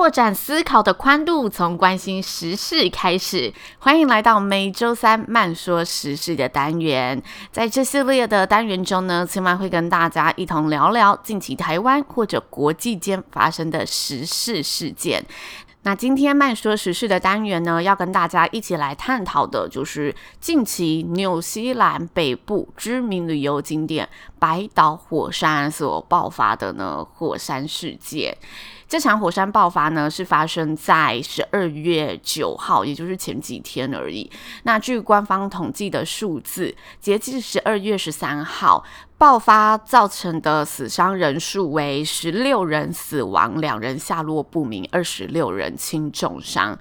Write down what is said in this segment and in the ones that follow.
拓展思考的宽度，从关心时事开始。欢迎来到每周三慢说时事的单元。在这系列的单元中呢，千万会跟大家一同聊聊近期台湾或者国际间发生的时事事件。那今天慢说时事的单元呢，要跟大家一起来探讨的就是近期纽西兰北部知名旅游景点白岛火山所爆发的呢火山事件。这场火山爆发呢，是发生在十二月九号，也就是前几天而已。那据官方统计的数字，截至十二月十三号，爆发造成的死伤人数为十六人死亡，两人下落不明，二十六人轻重伤。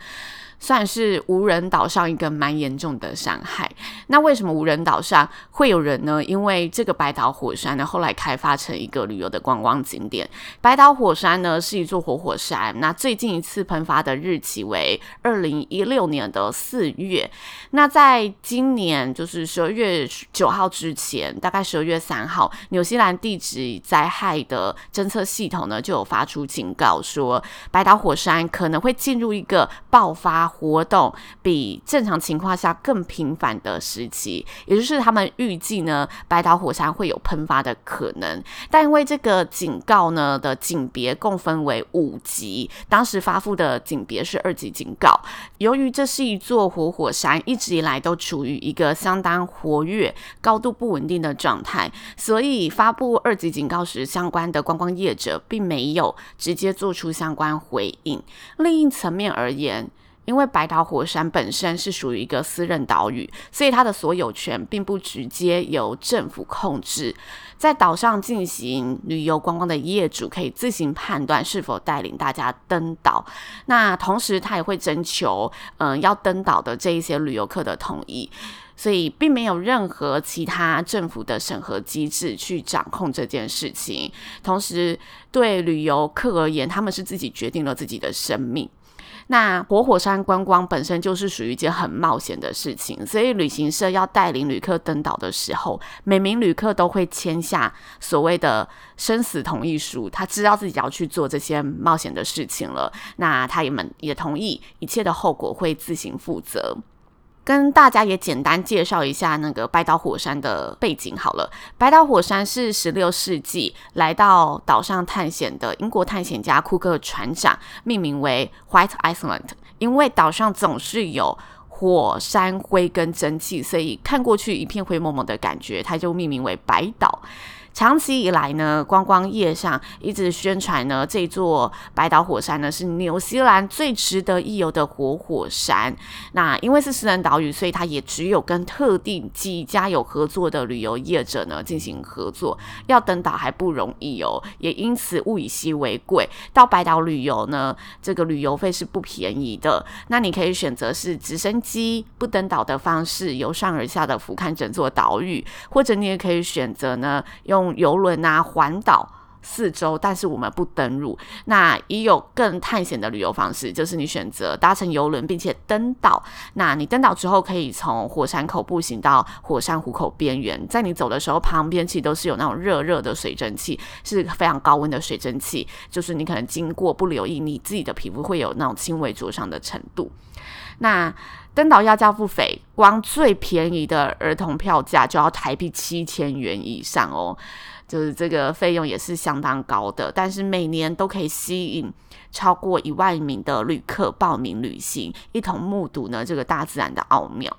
算是无人岛上一个蛮严重的伤害。那为什么无人岛上会有人呢？因为这个白岛火山呢，后来开发成一个旅游的观光景点。白岛火山呢是一座活火山，那最近一次喷发的日期为二零一六年的四月。那在今年就是十二月九号之前，大概十二月三号，纽西兰地质灾害的侦测系统呢就有发出警告说，白岛火山可能会进入一个爆发。活动比正常情况下更频繁的时期，也就是他们预计呢，白岛火山会有喷发的可能。但因为这个警告呢的警别共分为五级，当时发布的警别是二级警告。由于这是一座活火山，一直以来都处于一个相当活跃、高度不稳定的状态，所以发布二级警告时，相关的观光业者并没有直接做出相关回应。另一层面而言，因为白岛火山本身是属于一个私人岛屿，所以它的所有权并不直接由政府控制。在岛上进行旅游观光的业主可以自行判断是否带领大家登岛。那同时，他也会征求嗯、要登岛的这一些旅游客的同意，所以并没有任何其他政府的审核机制去掌控这件事情。同时，对旅游客而言，他们是自己决定了自己的生命。那活火山观光本身就是属于一件很冒险的事情，所以旅行社要带领旅客登岛的时候，每名旅客都会签下所谓的生死同意书，他知道自己要去做这些冒险的事情了，那他们也同意一切的后果会自行负责。跟大家也简单介绍一下那个白岛火山的背景好了。白岛火山是十六世纪来到岛上探险的英国探险家库克船长命名为 White Island，因为岛上总是有火山灰跟蒸汽，所以看过去一片灰蒙蒙的感觉，它就命名为白岛。长期以来呢，观光业上一直宣传呢，这座白岛火山呢是纽西兰最值得一游的活火山。那因为是私人岛屿，所以它也只有跟特定几家有合作的旅游业者呢进行合作。要登岛还不容易哦，也因此物以稀为贵。到白岛旅游呢，这个旅游费是不便宜的。那你可以选择是直升机不登岛的方式，由上而下的俯瞰整座岛屿，或者你也可以选择呢用。用游轮啊环岛四周，但是我们不登陆。那也有更探险的旅游方式，就是你选择搭乘游轮，并且登岛。那你登岛之后，可以从火山口步行到火山湖口边缘。在你走的时候，旁边其实都是有那种热热的水蒸气，是非常高温的水蒸气。就是你可能经过不留意，你自己的皮肤会有那种轻微灼伤的程度。那登岛要交付费，光最便宜的儿童票价就要台币七千元以上哦，就是这个费用也是相当高的。但是每年都可以吸引超过一万名的旅客报名旅行，一同目睹呢这个大自然的奥妙。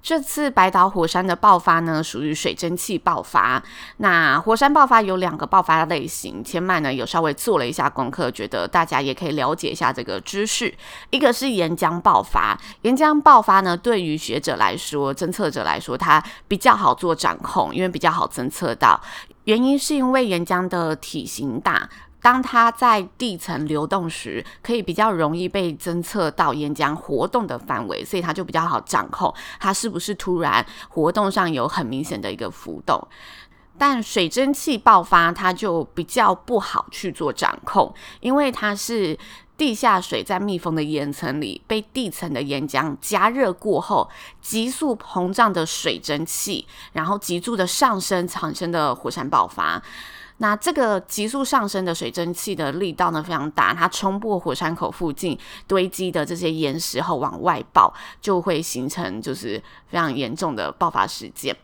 这次白岛火山的爆发呢，属于水蒸气爆发。那火山爆发有两个爆发类型，千麦呢有稍微做了一下功课，觉得大家也可以了解一下这个知识。一个是岩浆爆发，岩浆爆发呢，对于学者来说、侦测者来说，它比较好做掌控，因为比较好侦测到。原因是因为岩浆的体型大。当它在地层流动时，可以比较容易被侦测到岩浆活动的范围，所以它就比较好掌控它是不是突然活动上有很明显的一个浮动。但水蒸气爆发，它就比较不好去做掌控，因为它是地下水在密封的岩层里被地层的岩浆加热过后急速膨胀的水蒸气，然后急速的上升产生的火山爆发。那这个急速上升的水蒸气的力道呢，非常大，它冲破火山口附近堆积的这些岩石后往外爆，就会形成就是非常严重的爆发事件。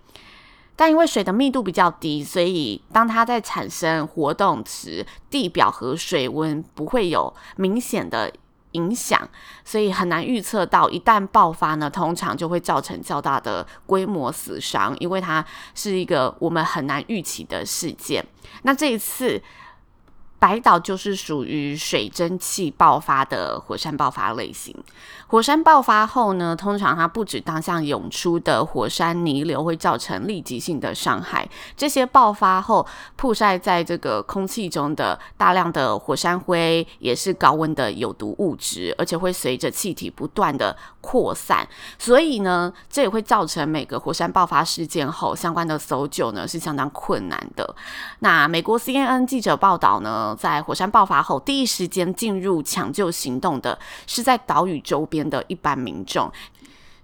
但因为水的密度比较低，所以当它在产生活动时，地表和水温不会有明显的影响，所以很难预测到一旦爆发呢，通常就会造成较大的规模死伤，因为它是一个我们很难预期的事件。那这一次。白岛就是属于水蒸气爆发的火山爆发类型。火山爆发后呢，通常它不止当下涌出的火山泥流会造成立即性的伤害，这些爆发后曝晒在这个空气中的大量的火山灰也是高温的有毒物质，而且会随着气体不断的扩散，所以呢，这也会造成每个火山爆发事件后相关的搜救呢是相当困难的。那美国 CNN 记者报道呢在火山爆发后，第一时间进入抢救行动的是在岛屿周边的一般民众，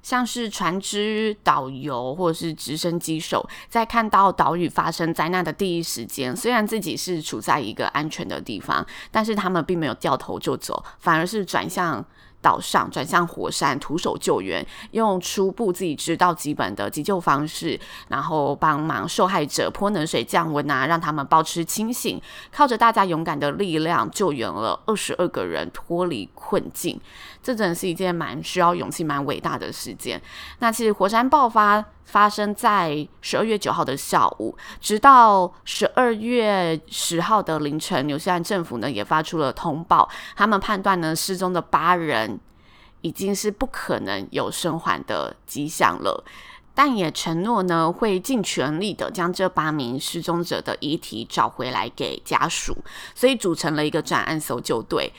像是船只、导游或者是直升机手，在看到岛屿发生灾难的第一时间，虽然自己是处在一个安全的地方，但是他们并没有掉头就走，反而是转向。岛上转向火山，徒手救援，用初步自己知道基本的急救方式，然后帮忙受害者泼冷水降温啊，让他们保持清醒，靠着大家勇敢的力量，救援了二十二个人脱离困境。这真的是一件蛮需要勇气、蛮伟大的事件。那其实火山爆发发生在十二月九号的下午，直到十二月十号的凌晨，纽西兰政府呢也发出了通报，他们判断呢失踪的八人已经是不可能有生还的迹象了，但也承诺呢会尽全力的将这八名失踪者的遗体找回来给家属，所以组成了一个专案搜救队，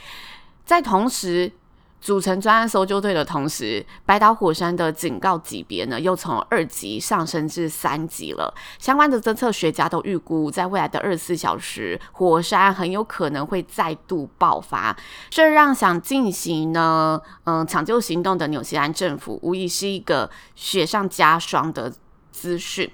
在同时。组成专案搜救队的同时，白岛火山的警告级别呢，又从二级上升至三级了。相关的侦测学家都预估，在未来的二十四小时，火山很有可能会再度爆发。这让想进行呢，嗯，抢救行动的纽西兰政府，无疑是一个雪上加霜的资讯。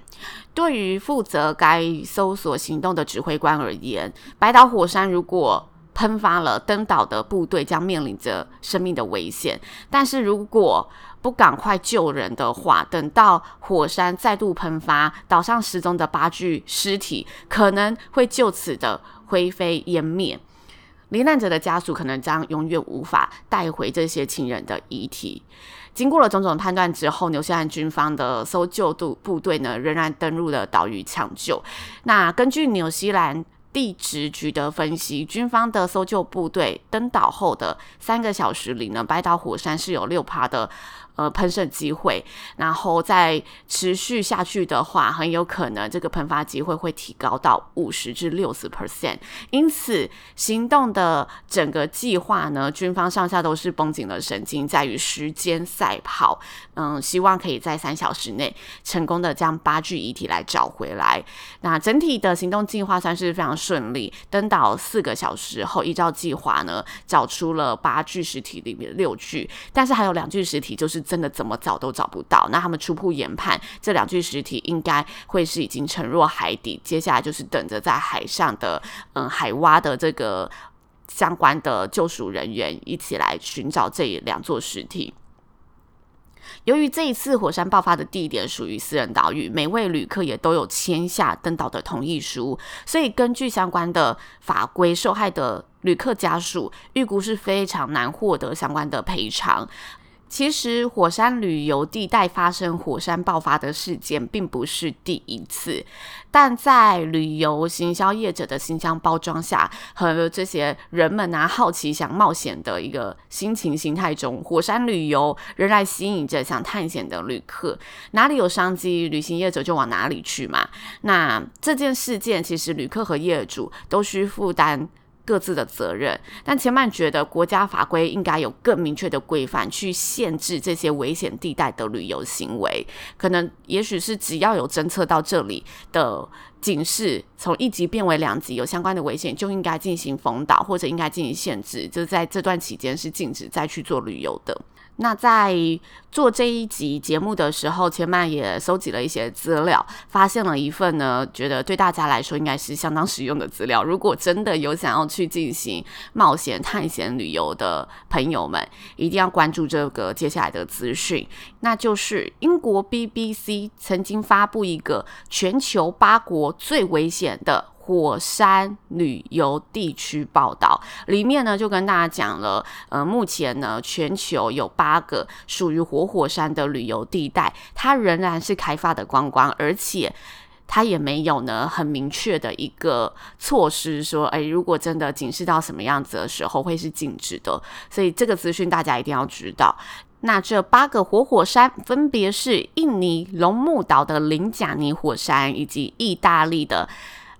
对于负责该搜索行动的指挥官而言，白岛火山如果喷发了，登岛的部队将面临着生命的危险。但是如果不赶快救人的话，等到火山再度喷发，岛上失踪的八具尸体可能会就此的灰飞烟灭。罹难者的家属可能将永远无法带回这些亲人的遗体。经过了种种判断之后，纽西兰军方的搜救部部队呢，仍然登陆了岛屿抢救。那根据纽西兰。地质局的分析，军方的搜救部队登岛后的三个小时里呢，白岛火山是有六趴的。呃，喷射机会，然后再持续下去的话，很有可能这个喷发机会会提高到五十至六十 percent。因此，行动的整个计划呢，军方上下都是绷紧了神经，在于时间赛跑。嗯，希望可以在三小时内成功的将八具遗体来找回来。那整体的行动计划算是非常顺利。登岛四个小时后，依照计划呢，找出了八具尸体里面六具，但是还有两具尸体就是。真的怎么找都找不到，那他们初步研判，这两具尸体应该会是已经沉入海底，接下来就是等着在海上的嗯海挖的这个相关的救赎人员一起来寻找这两座尸体。由于这一次火山爆发的地点属于私人岛屿，每位旅客也都有签下登岛的同意书，所以根据相关的法规，受害的旅客家属预估是非常难获得相关的赔偿。其实火山旅游地带发生火山爆发的事件并不是第一次，但在旅游行销业者的形象包装下，和这些人们啊好奇想冒险的一个心情心态中，火山旅游仍然吸引着想探险的旅客。哪里有商机，旅行业者就往哪里去嘛。那这件事件其实旅客和业主都需负担各自的责任，但前曼觉得国家法规应该有更明确的规范去限制这些危险地带的旅游行为。可能也许是只要有侦测到这里的警示，从一级变为两级，有相关的危险就应该进行封岛或者应该进行限制，就在这段期间是禁止再去做旅游的。那在做这一集节目的时候，千曼也搜集了一些资料，发现了一份呢，觉得对大家来说应该是相当实用的资料。如果真的有想要去进行冒险探险旅游的朋友们，一定要关注这个接下来的资讯，那就是英国 BBC 曾经发布一个全球八国最危险的。火山旅游地区报道里面呢，就跟大家讲了，呃，目前呢，全球有八个属于活火山的旅游地带，它仍然是开发的观光，而且它也没有呢很明确的一个措施说，哎，如果真的警示到什么样子的时候会是禁止的，所以这个资讯大家一定要知道。那这八个活火山分别是印尼龙目岛的林贾尼火山，以及意大利的。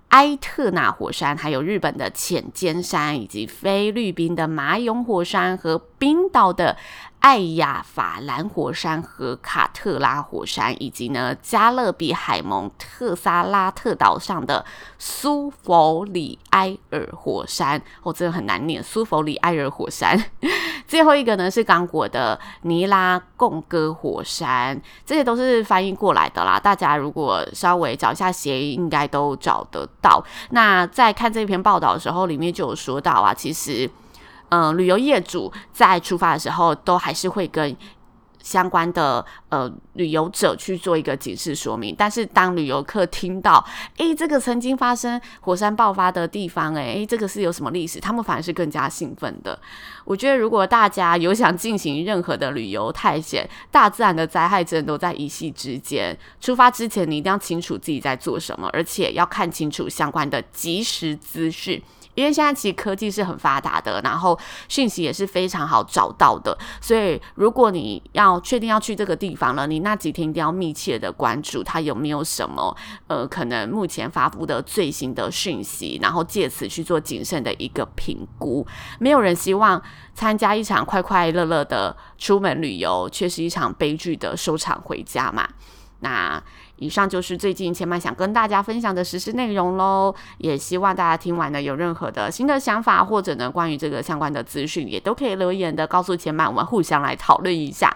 埃特纳火山，还有日本的浅间山，以及菲律宾的马永火山和冰岛的艾亚法兰火山和卡特拉火山，以及呢加勒比海蒙特萨拉特岛上的苏弗里埃尔火山，哦，真的很难念，苏弗里埃尔火山。最后一个呢是刚果的尼拉贡哥火山，这些都是翻译过来的啦。大家如果稍微找一下谐音，应该都找得到。那在看这篇报道的时候，里面就有说到啊，其实，嗯、旅游业主在出发的时候，都还是会跟。相关的呃旅游者去做一个警示说明，但是当旅游客听到，诶，这个曾经发生火山爆发的地方，诶，这个是有什么历史，他们反而是更加兴奋的。我觉得如果大家有想进行任何的旅游探险，大自然的灾害真的都在一夕之间。出发之前，你一定要清楚自己在做什么，而且要看清楚相关的即时资讯。因为现在其实科技是很发达的，然后讯息也是非常好找到的，所以如果你要确定要去这个地方了，你那几天一定要密切的关注它有没有什么呃可能目前发布的最新的讯息，然后借此去做谨慎的一个评估。没有人希望参加一场快快乐乐的出门旅游，却是一场悲剧的收场回家嘛。那以上就是最近千曼想跟大家分享的实施内容喽，也希望大家听完呢有任何的新的想法，或者呢关于这个相关的资讯，也都可以留言的告诉千曼，我们互相来讨论一下。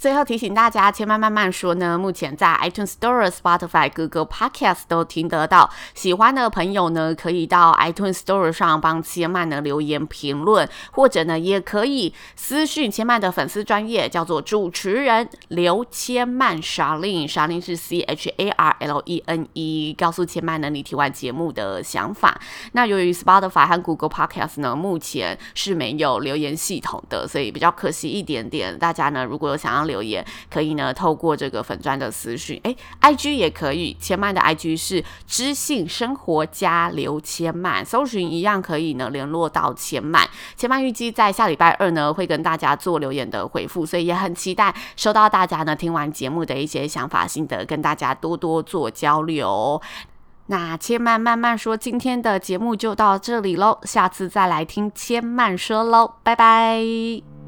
最后提醒大家，千曼慢慢说呢，目前在 iTunes Store、Spotify、Google Podcast 都听得到。喜欢的朋友呢，可以到 iTunes Store 上帮千曼呢留言评论，或者呢，也可以私讯千曼的粉丝专业，叫做主持人刘千曼 Charlene，Charlene 是 C H A R L E N E，告诉千曼呢你听完节目的想法。那由于 Spotify 和 Google Podcast 呢，目前是没有留言系统的，所以比较可惜一点点。大家呢，如果有想要留言可以呢，透过这个粉专的私讯，哎，IG 也可以。千曼的 IG 是知性生活家刘千曼，搜寻一样可以呢联络到千曼。千曼预计在下礼拜二呢会跟大家做留言的回复，所以也很期待收到大家呢听完节目的一些想法心得，跟大家多多做交流。那千曼慢慢说，今天的节目就到这里喽，下次再来听千曼说喽，拜拜。